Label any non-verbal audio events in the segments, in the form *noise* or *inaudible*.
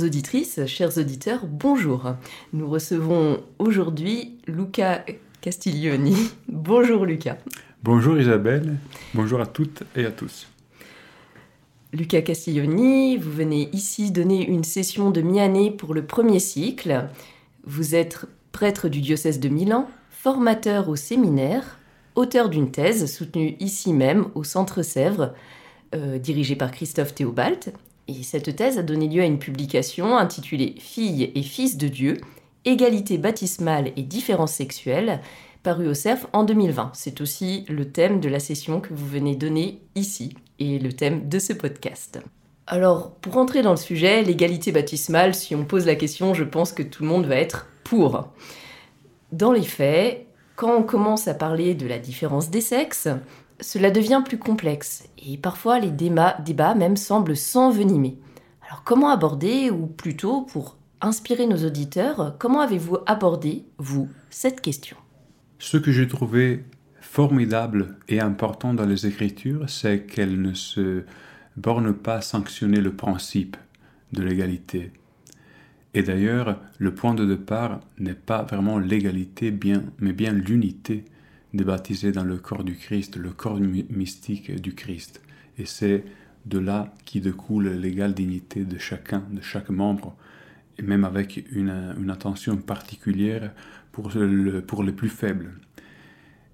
Chères auditrices, chers auditeurs, bonjour. Nous recevons aujourd'hui Luca Castiglioni. *laughs* Bonjour Luca. Bonjour Isabelle, bonjour à toutes et à tous. Luca Castiglioni, vous venez ici donner une session de mi-année pour le premier cycle. Vous êtes prêtre du diocèse de Milan, formateur au séminaire, auteur d'une thèse soutenue ici même au Centre Sèvres, euh, dirigée par Christophe Théobald, et cette thèse a donné lieu à une publication intitulée Filles et fils de Dieu, égalité baptismale et différence sexuelle, parue au CERF en 2020. C'est aussi le thème de la session que vous venez donner ici et le thème de ce podcast. Alors, pour entrer dans le sujet, l'égalité baptismale, si on pose la question, je pense que tout le monde va être pour. Dans les faits, quand on commence à parler de la différence des sexes, cela devient plus complexe et parfois les débats, même semblent s'envenimer. Alors comment aborder, ou plutôt pour inspirer nos auditeurs, comment avez-vous abordé, vous, cette question? Ce que j'ai trouvé formidable et important dans les Écritures, c'est qu'elles ne se bornent pas à sanctionner le principe de l'égalité. Et d'ailleurs, le point de départ n'est pas vraiment l'égalité, bien, mais bien l'unité baptisés dans le corps du Christ, le corps mystique du Christ. Et c'est de là qui découle l'égale dignité de chacun, de chaque membre, et même avec une, attention particulière pour, le, pour les plus faibles.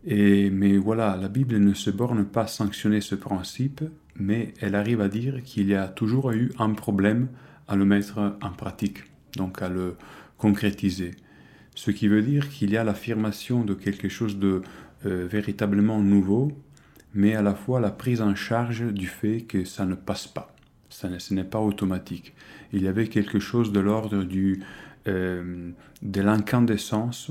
Et, mais voilà, la Bible ne se borne pas à sanctionner ce principe, mais elle arrive à dire qu'il y a toujours eu un problème à le mettre en pratique, donc à le concrétiser. Ce qui veut dire qu'il y a l'affirmation de quelque chose de, euh, véritablement nouveau, mais à la fois la prise en charge du fait que ça ne passe pas. Ça ce n'est pas automatique. Il y avait quelque chose de l'ordre du, euh, de l'incandescence,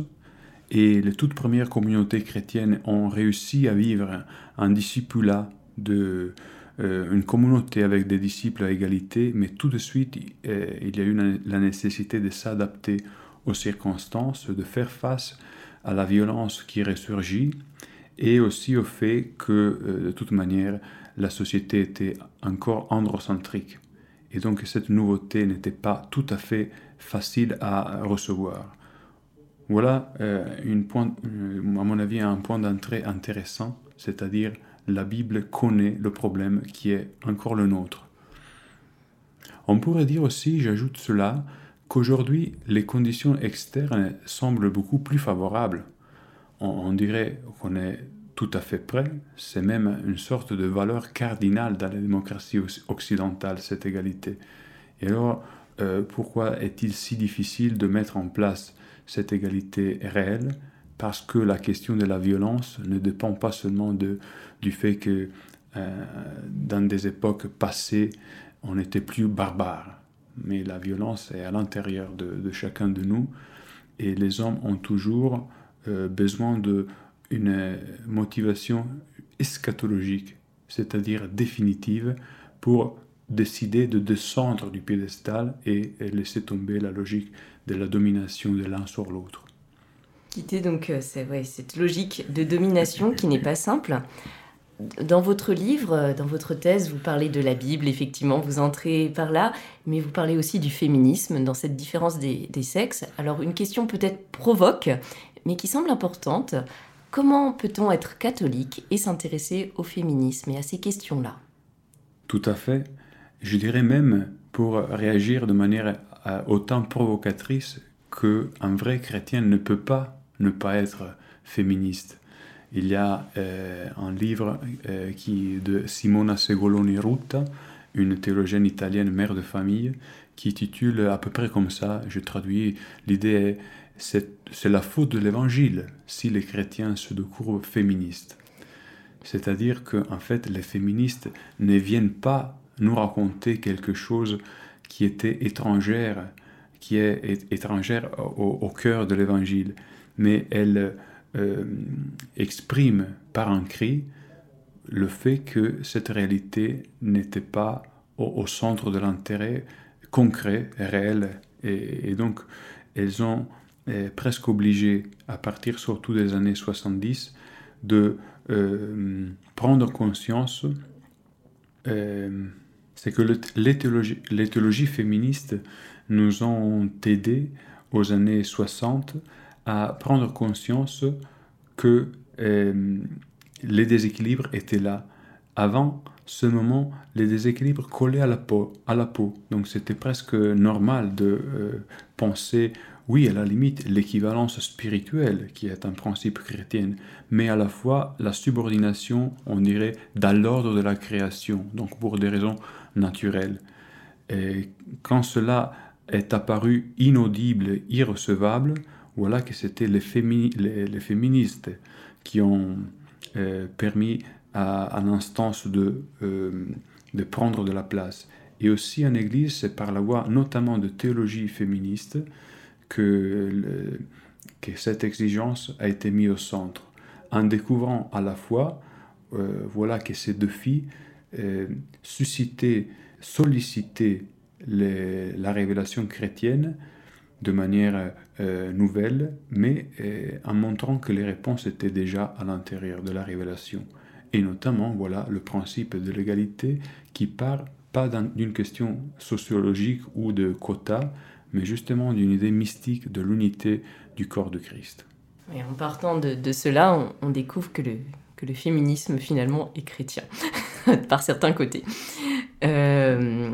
et les toutes premières communautés chrétiennes ont réussi à vivre un discipulat de euh, une communauté avec des disciples à égalité, mais tout de suite, il y a eu la nécessité de s'adapter aux circonstances, de faire face à la violence qui ressurgit et aussi au fait que, euh, de toute manière, la société était encore androcentrique. Et donc cette nouveauté n'était pas tout à fait facile à recevoir. Voilà, euh, une point, euh, à mon avis, un point d'entrée intéressant, c'est-à-dire la Bible connaît le problème qui est encore le nôtre. On pourrait dire aussi, j'ajoute cela, qu'aujourd'hui les conditions externes semblent beaucoup plus favorables. On, dirait qu'on est tout à fait prêt, c'est même une sorte de valeur cardinale dans la démocratie occidentale, cette égalité. Et alors, euh, pourquoi est-il si difficile de mettre en place cette égalité réelle? Parce que la question de la violence ne dépend pas seulement du fait que euh, dans des époques passées, on était plus barbare mais la violence est à l'intérieur de, chacun de nous et les hommes ont toujours euh, besoin d'une motivation eschatologique, c'est-à-dire définitive, pour décider de descendre du piédestal et, laisser tomber la logique de la domination de l'un sur l'autre. Quitter donc euh, cette logique de domination qui n'est pas simple. Dans votre livre, euh, dans votre thèse, vous parlez de la Bible, effectivement, vous entrez par là, mais vous parlez aussi du féminisme, dans cette différence des, sexes. Alors une question peut-être provoque, mais qui semble importante. Comment peut-on être catholique et s'intéresser au féminisme et à ces questions-là? Tout à fait. Je dirais même, pour réagir de manière autant provocatrice qu'un vrai chrétien ne peut pas ne pas être féministe. Il y a euh, un livre euh, qui, de Simona Segoloni Rutta, une théologienne italienne, mère de famille, qui titule à peu près comme ça, je traduis, l'idée est c'est la faute de l'évangile si les chrétiens se découvrent féministes. C'est-à-dire que en fait, les féministes ne viennent pas nous raconter quelque chose qui était étrangère, qui est étrangère au, cœur de l'évangile, mais elles euh, expriment par un cri le fait que cette réalité n'était pas au, centre de l'intérêt concret, réel, et, donc elles ont euh, presque obligé, à partir surtout des années 70, de euh, prendre conscience, euh, c'est que les théologies, féministes nous ont aidés aux années 60 à prendre conscience que euh, les déséquilibres étaient là. Avant ce moment, les déséquilibres collaient à la peau. À la peau. Donc c'était presque normal de penser oui, à la limite, l'équivalence spirituelle, qui est un principe chrétien, mais à la fois la subordination, on dirait, dans l'ordre de la création, donc pour des raisons naturelles. Et quand cela est apparu inaudible, irrecevable, voilà que c'était les, féministes qui ont euh, permis à, l'instance de, euh, de prendre de la place. Et aussi en Église, c'est par la voie notamment de théologie féministe que, cette exigence a été mise au centre, en découvrant à la fois euh, voilà, que ces deux filles suscitaient, sollicitaient la révélation chrétienne de manière euh, nouvelle, mais en montrant que les réponses étaient déjà à l'intérieur de la révélation. Et notamment, voilà, le principe de l'égalité qui part pas d'une question sociologique ou de quota, mais justement d'une idée mystique de l'unité du corps de Christ. Et en partant de, cela, on, découvre que le, que le féminisme finalement est chrétien, *laughs* par certains côtés. Euh,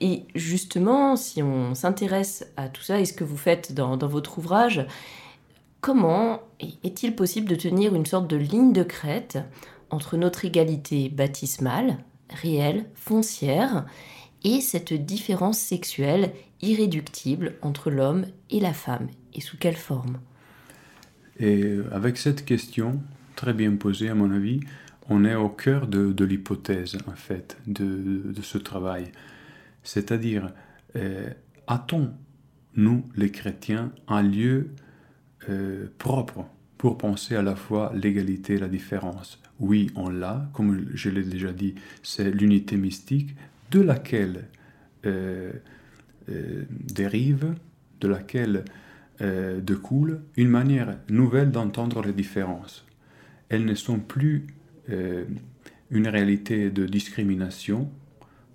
et justement, si on s'intéresse à tout ça et ce que vous faites dans, votre ouvrage, comment est-il possible de tenir une sorte de ligne de crête entre notre égalité baptismale, réelle, foncière, et cette différence sexuelle irréductible entre l'homme et la femme, et sous quelle forme? Et avec cette question, très bien posée à mon avis, on est au cœur de, l'hypothèse, en fait, de, ce travail. C'est-à-dire, euh, a-t-on, nous, les chrétiens, un lieu euh, propre pour penser à la fois l'égalité et la différence Oui, on l'a, comme je l'ai déjà dit, c'est l'unité mystique de laquelle euh, euh, dérive, de laquelle euh, découle une manière nouvelle d'entendre les différences. Elles ne sont plus euh, une réalité de discrimination,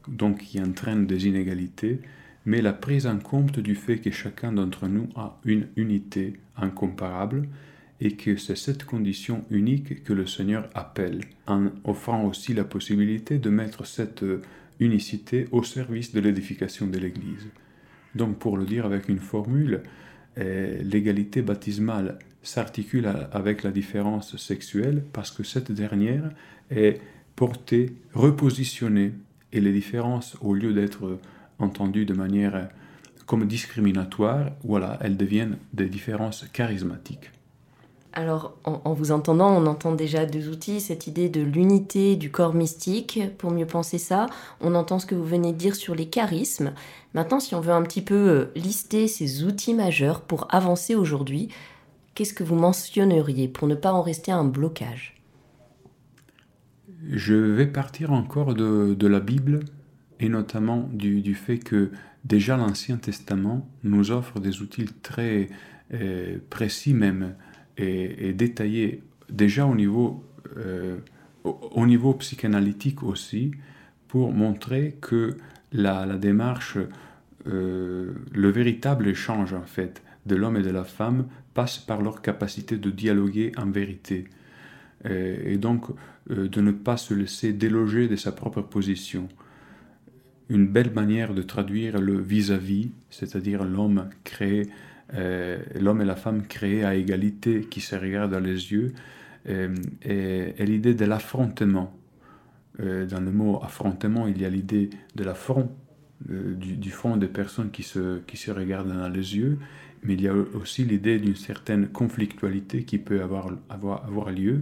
donc qui entraîne des inégalités, mais la prise en compte du fait que chacun d'entre nous a une unité incomparable et que c'est cette condition unique que le Seigneur appelle, en offrant aussi la possibilité de mettre cette unicité au service de l'édification de l'Église. Donc pour le dire avec une formule, euh, l'égalité baptismale s'articule avec la différence sexuelle parce que cette dernière est portée, repositionnée, et les différences, au lieu d'être entendues de manière comme discriminatoire, voilà, elles deviennent des différences charismatiques. Alors, en, vous entendant, on entend déjà deux outils, cette idée de l'unité du corps mystique, pour mieux penser ça. On entend ce que vous venez de dire sur les charismes. Maintenant, si on veut un petit peu euh, lister ces outils majeurs pour avancer aujourd'hui, qu'est-ce que vous mentionneriez pour ne pas en rester à un blocage? Je vais partir encore de, la Bible et notamment du, fait que déjà l'Ancien Testament nous offre des outils très euh, précis même et, détaillé déjà au niveau, euh, au, niveau psychanalytique aussi, pour montrer que la, la démarche, euh, le véritable échange en fait de l'homme et de la femme passe par leur capacité de dialoguer en vérité et, donc euh, de ne pas se laisser déloger de sa propre position. une belle manière de traduire le vis-à-vis, c'est-à-dire l'homme créé, euh, l'homme et la femme créés à égalité, qui se regardent dans les yeux, euh, et, l'idée de l'affrontement. Euh, dans le mot affrontement, il y a l'idée de la front, du, front des personnes qui se, qui se regardent dans les yeux, mais il y a aussi l'idée d'une certaine conflictualité qui peut avoir, avoir lieu.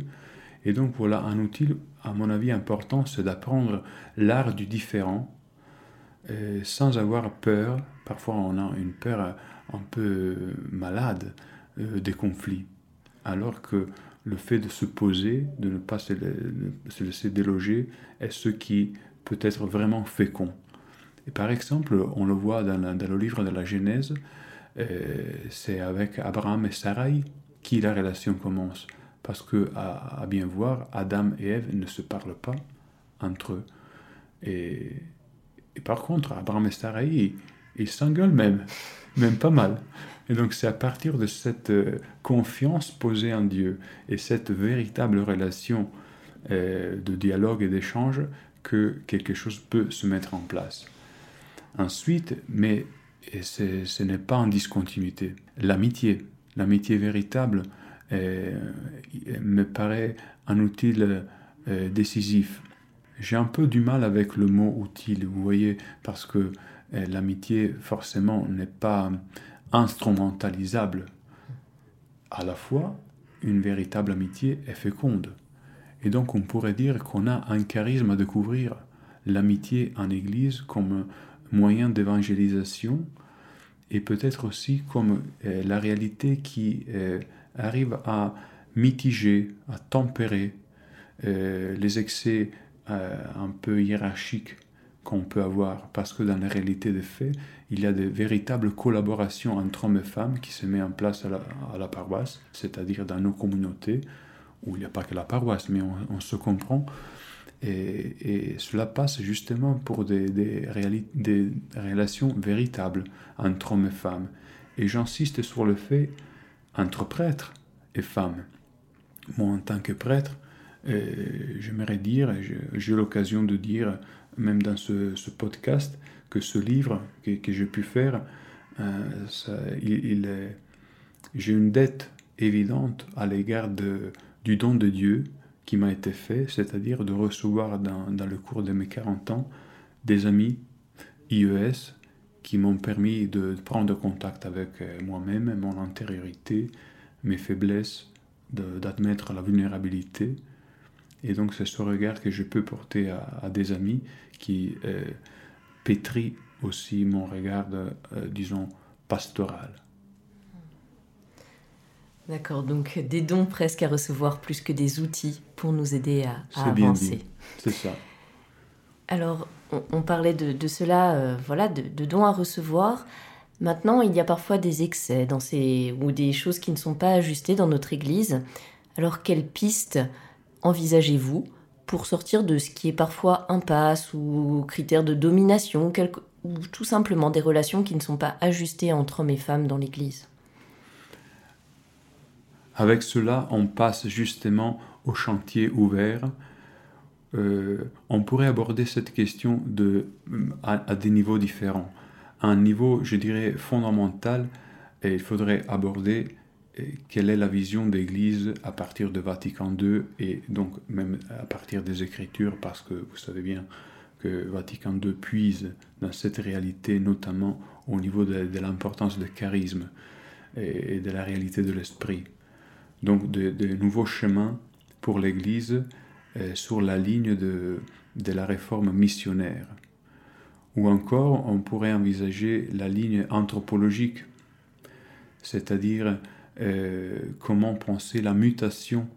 Et donc voilà, un outil, à mon avis, important, c'est d'apprendre l'art du différent, euh, sans avoir peur. Parfois, on a une peur un peu malade euh, des conflits, alors que le fait de se poser, de ne pas se, laisser déloger, est ce qui peut être vraiment fécond. Et par exemple, on le voit dans, le livre de la Genèse, euh, c'est avec Abraham et Sarai qui la relation commence. Parce que, à, bien voir, Adam et Ève ne se parlent pas entre eux. Et, et par contre, Abraham et Sarai, ils s'engueulent même, même pas mal. Et donc c'est à partir de cette euh, confiance posée en Dieu et cette véritable relation euh, de dialogue et d'échange que quelque chose peut se mettre en place. Ensuite, mais ce n'est pas en discontinuité, l'amitié, l'amitié véritable me paraît un outil décisif j'ai un peu du mal avec le mot utile, vous voyez, parce que l'amitié, forcément, n'est pas instrumentalisable. À la fois, une véritable amitié est féconde. Et donc, on pourrait dire qu'on a un charisme à découvrir. L'amitié en Église comme moyen d'évangélisation et peut-être aussi comme la réalité qui arrive à mitiger, à tempérer les excès euh, un peu hiérarchique qu'on peut avoir, parce que dans la réalité des faits, il y a de véritables collaborations entre hommes et femmes qui se mettent en place à la, paroisse, c'est-à-dire dans nos communautés, où il n'y a pas que la paroisse, mais on, se comprend. Et, cela passe justement pour des, relations véritables entre hommes et femmes. Et j'insiste sur le fait entre prêtres et femmes. Moi, en tant que prêtre, j'aimerais dire, j'ai eu l'occasion de dire, même dans ce, podcast, que ce livre que, que j'ai pu faire, euh, il, j'ai une dette évidente à l'égard du don de Dieu qui m'a été fait, c'est-à-dire de recevoir dans, dans, le cours de mes 40 ans des amis IES qui m'ont permis de prendre contact avec euh, moi-même, mon intériorité, mes faiblesses, d'admettre la vulnérabilité et donc c'est ce regard que je peux porter à, des amis qui euh, pétrit aussi mon regard, euh, disons, pastoral. D'accord, donc des dons presque à recevoir plus que des outils pour nous aider à, à avancer. C'est ça. Alors, on, parlait de, cela, euh, voilà, de, dons à recevoir. Maintenant, il y a parfois des excès dans ces, ou des choses qui ne sont pas ajustées dans notre Église. Alors, quelles pistes envisagez-vous pour sortir de ce qui est parfois impasse ou critère de domination, ou tout simplement des relations qui ne sont pas ajustées entre hommes et femmes dans l'Église? Avec cela, on passe justement au chantier ouvert. Euh, on pourrait aborder cette question de, à, des niveaux différents. un niveau, je dirais, fondamental, et il faudrait aborder quelle est la vision d'Église à partir de Vatican II et donc même à partir des Écritures, parce que vous savez bien que Vatican II puise dans cette réalité, notamment au niveau de, l'importance du charisme et, de la réalité de l'esprit. Donc de, nouveaux chemins pour l'Église euh, sur la ligne de, de la réforme missionnaire. Ou encore, on pourrait envisager la ligne anthropologique, c'est-à-dire euh, comment penser la mutation,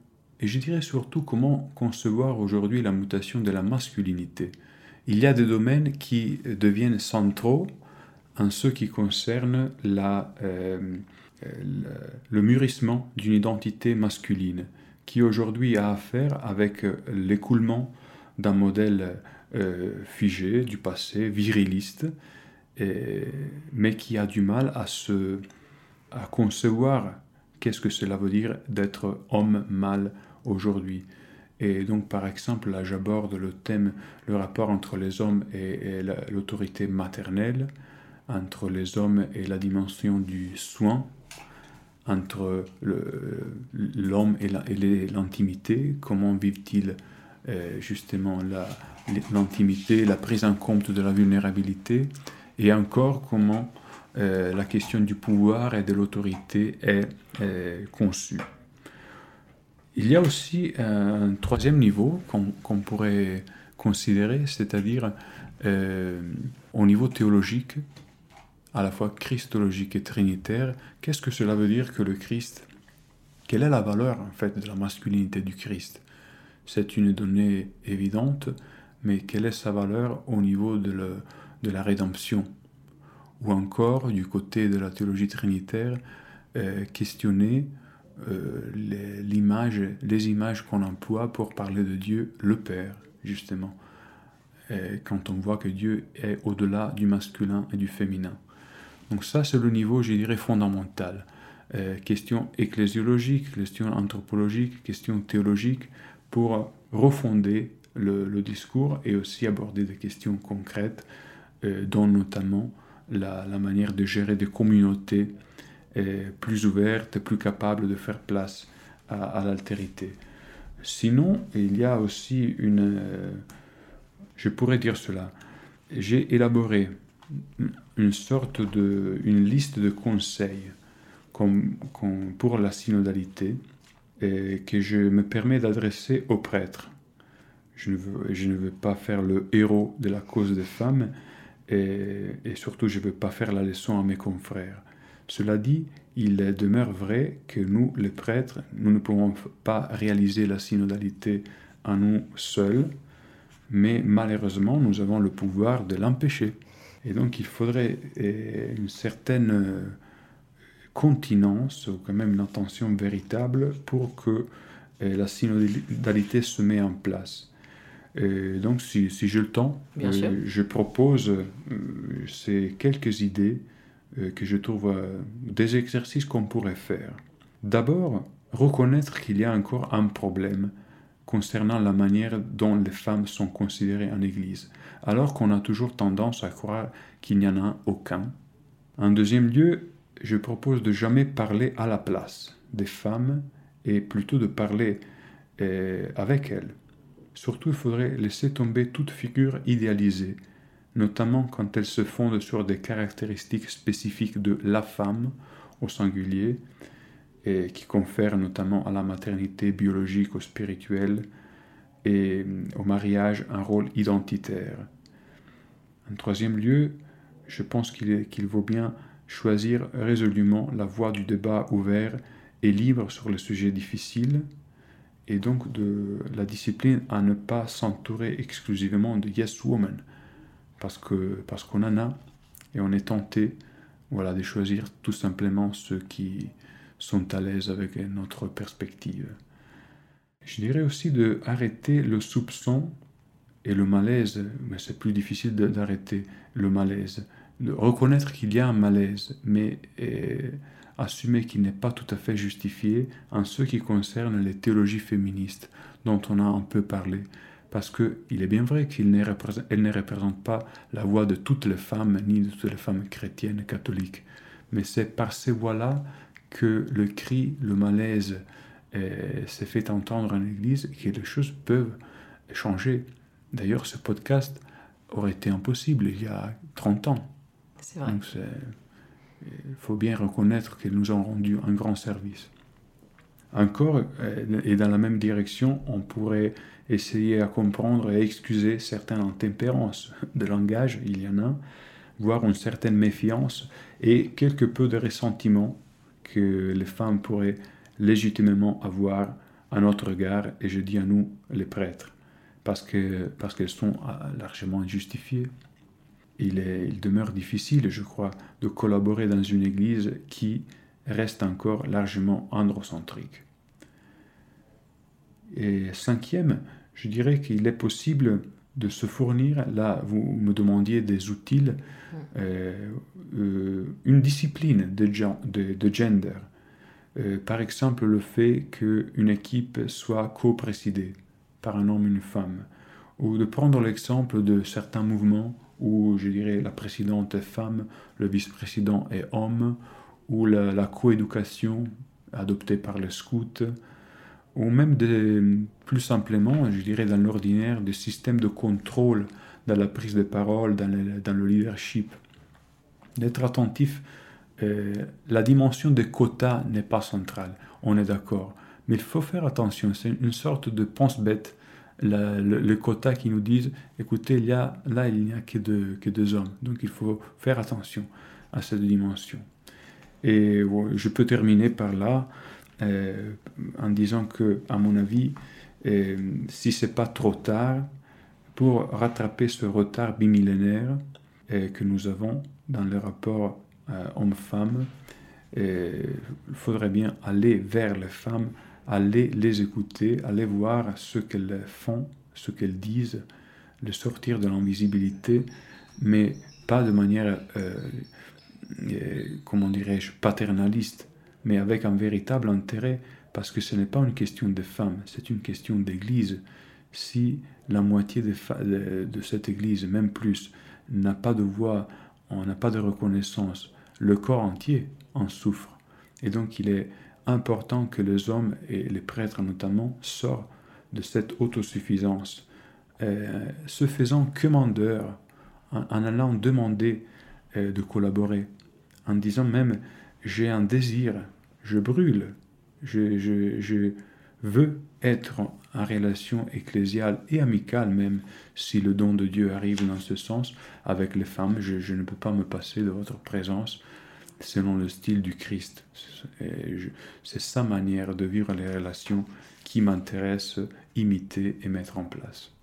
et je dirais surtout comment concevoir aujourd'hui la mutation de la masculinité. Il y a des domaines qui deviennent centraux en ce qui concerne la, euh, le mûrissement d'une identité masculine, qui aujourd'hui a affaire avec l'écoulement d'un modèle euh, figé du passé, viriliste, mais qui a du mal à, se, à concevoir qu'est-ce que cela veut dire d'être homme mâle aujourd'hui. Et donc, par exemple, là, j'aborde le thème, le rapport entre les hommes et, l'autorité maternelle, entre les hommes et la dimension du soin, entre l'homme et l'intimité, comment vivent-ils euh, justement l'intimité, la, prise en compte de la vulnérabilité, et encore comment euh, la question du pouvoir et de l'autorité est, conçue. Il y a aussi un troisième niveau qu'on pourrait considérer, c'est-à-dire euh, au niveau théologique, à la fois christologique et trinitaire. Qu'est-ce que cela veut dire que le Christ Quelle est la valeur en fait de la masculinité du Christ? C'est une donnée évidente, mais quelle est sa valeur au niveau de, la rédemption? Ou encore, du côté de la théologie trinitaire, euh, questionner euh, les images qu'on emploie pour parler de Dieu, le Père, justement. quand on voit que Dieu est au-delà du masculin et du féminin. Donc ça, c'est le niveau, je dirais, fondamental. Euh, question ecclésiologique, question anthropologique, question théologique, pour refonder le, discours et aussi aborder des questions concrètes, euh, dont notamment la, manière de gérer des communautés plus ouvertes, plus capables de faire place à, l'altérité. Sinon, il y a aussi une... Euh, je pourrais dire cela. J'ai élaboré une sorte de... une liste de conseils pour la synodalité que je me permets d'adresser aux prêtres. Je ne, veux, pas faire le héros de la cause des femmes et surtout je ne veux pas faire la leçon à mes confrères. Cela dit, il demeure vrai que nous, les prêtres, nous ne pouvons pas réaliser la synodalité à nous seuls, mais malheureusement, nous avons le pouvoir de l'empêcher. Et donc, il faudrait eh, une certaine euh, continence, ou quand même une intention véritable, pour que eh, la synodalité se mette en place. Et donc, si, si j'ai le temps, euh, je propose euh, ces quelques idées euh, que je trouve euh, des exercices qu'on pourrait faire. D'abord, reconnaître qu'il y a encore un problème concernant la manière dont les femmes sont considérées en Église, alors qu'on a toujours tendance à croire qu'il n'y en a aucun. En deuxième lieu, je propose de jamais parler à la place des femmes et plutôt de parler euh, avec elles. Surtout, il faudrait laisser tomber toute figure idéalisée notamment quand elles se fondent sur des caractéristiques spécifiques de la femme au singulier, et qui confèrent notamment à la maternité biologique ou spirituelle et euh, au mariage un rôle identitaire. En troisième lieu, je pense qu'il vaut bien choisir résolument la voie du débat ouvert et libre sur les sujets difficiles, et donc de la discipline à ne pas s'entourer exclusivement de yes woman, parce que parce qu'on en a et on est tenté voilà de choisir tout simplement ceux qui sont à l'aise avec notre perspective. Je dirais aussi de arrêter le soupçon et le malaise, mais c'est plus difficile d'arrêter le malaise, de reconnaître qu'il y a un malaise, mais assumer qu'il n'est pas tout à fait justifié en ce qui concerne les théologies féministes dont on a un peu parlé parce qu'il est bien vrai qu'elle ne, représente, ne représente pas la voix de toutes les femmes, ni de toutes les femmes chrétiennes catholiques. Mais c'est par ces voix-là que le cri, le malaise euh, s'est fait entendre en Église et que les choses peuvent changer. D'ailleurs, ce podcast aurait été impossible il y a 30 ans. C'est vrai. Donc, il faut bien reconnaître qu'ils nous ont rendu un grand service. Encore, euh, et dans la même direction, on pourrait essayer à comprendre et excuser certaines intempérances de langage, il y en a, voire une certaine méfiance et quelque peu de ressentiment que les femmes pourraient légitimement avoir à notre regard, et je dis à nous, les prêtres, parce qu'elles parce sont euh, largement injustifiées. Il, est, il demeure difficile, je crois, de collaborer dans une Église qui reste encore largement androcentrique. Et cinquième, je dirais qu'il est possible de se fournir, là vous me demandiez des outils, mm. euh, euh, une discipline de, de, gender. Euh, par exemple, le fait qu'une équipe soit co-présidée par un homme ou une femme, ou de prendre l'exemple de certains mouvements où, je dirais, la présidente est femme, le vice-président est homme, ou la, coéducation adoptée par les scouts, ou même plus simplement, je dirais, dans l'ordinaire, des systèmes de contrôle dans la prise de parole, dans le, le leadership. D'être attentif, euh, la dimension des quotas n'est pas centrale, on est d'accord. Mais il faut faire attention, c'est une sorte de pense-bête, le, quota qui nous disent, écoutez, il y a, là, il n'y a que deux hommes. Donc il faut faire attention à cette dimension. Et je peux terminer par là euh, en disant que, à mon avis, euh, si c'est pas trop tard, pour rattraper ce retard bimillénaire euh, que nous avons dans le rapport euh, homme-femme, il faudrait bien aller vers les femmes, aller les écouter, aller voir ce qu'elles font, ce qu'elles disent, le sortir de l'invisibilité, mais pas de manière, comment dirais-je, paternaliste, mais avec un véritable intérêt, parce que ce n'est pas une question de femmes, c'est une question d'église. Si la moitié de, cette église, même plus, n'a pas de voix, on n'a pas de reconnaissance, le corps entier en souffre. Et donc il est important que les hommes et les prêtres notamment sortent de cette autosuffisance, euh, se faisant commandeur, en, allant demander euh, de collaborer, en disant même j'ai un désir, je brûle, je, veux être en relation ecclésiale et amicale même, si le don de Dieu arrive dans ce sens, avec les femmes, je, ne peux pas me passer de votre présence selon le style du Christ. C'est sa manière de vivre les relations qui m'intéresse imiter et mettre en place.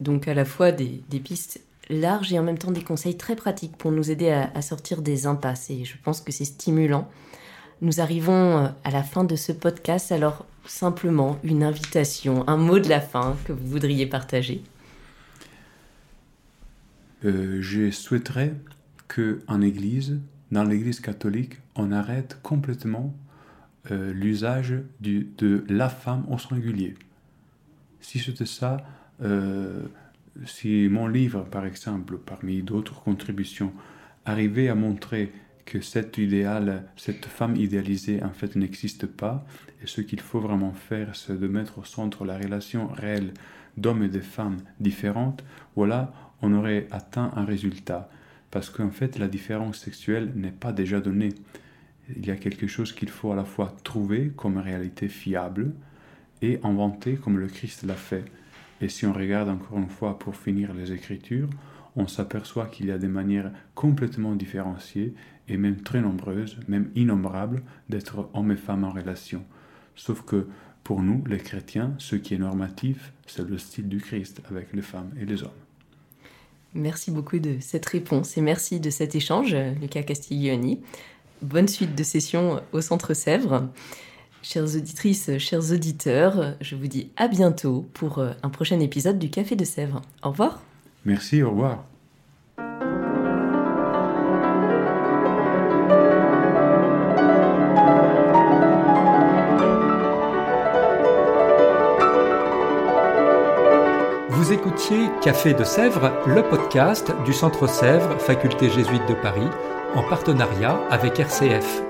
Donc à la fois des, pistes larges et en même temps des conseils très pratiques pour nous aider à, à sortir des impasses. Et je pense que c'est stimulant. Nous arrivons euh, à la fin de ce podcast, alors simplement une invitation, un mot de la fin que vous voudriez partager. Euh, je souhaiterais que en Église, dans l'Église catholique, on arrête complètement euh, l'usage de la femme au singulier. Si c'était ça, si mon livre, par exemple, parmi d'autres contributions, arrivait à montrer que cet idéal, cette femme idéalisée, en fait, n'existe pas. Et ce qu'il faut vraiment faire, c'est de mettre au centre la relation réelle d'hommes et de femmes différentes. Voilà, on aurait atteint un résultat. Parce qu'en fait, la différence sexuelle n'est pas déjà donnée. Il y a quelque chose qu'il faut à la fois trouver comme réalité fiable et inventer comme le Christ l'a fait. Et si on regarde encore une fois pour finir les Écritures, on s'aperçoit qu'il y a des manières complètement différenciées et même très nombreuses, même innombrables, d'être hommes et femmes en relation. Sauf que pour nous, les chrétiens, ce qui est normatif, c'est le style du Christ avec les femmes et les hommes. Merci beaucoup de cette réponse et merci de cet échange, Lucas Castiglioni. Bonne suite de session au Centre Sèvres. Chères auditrices, chers auditeurs, je vous dis à bientôt pour un prochain épisode du Café de Sèvres. Au revoir. Merci, au revoir. Vous écoutiez Café de Sèvres, le podcast du Centre Sèvres, Faculté jésuite de Paris, en partenariat avec RCF.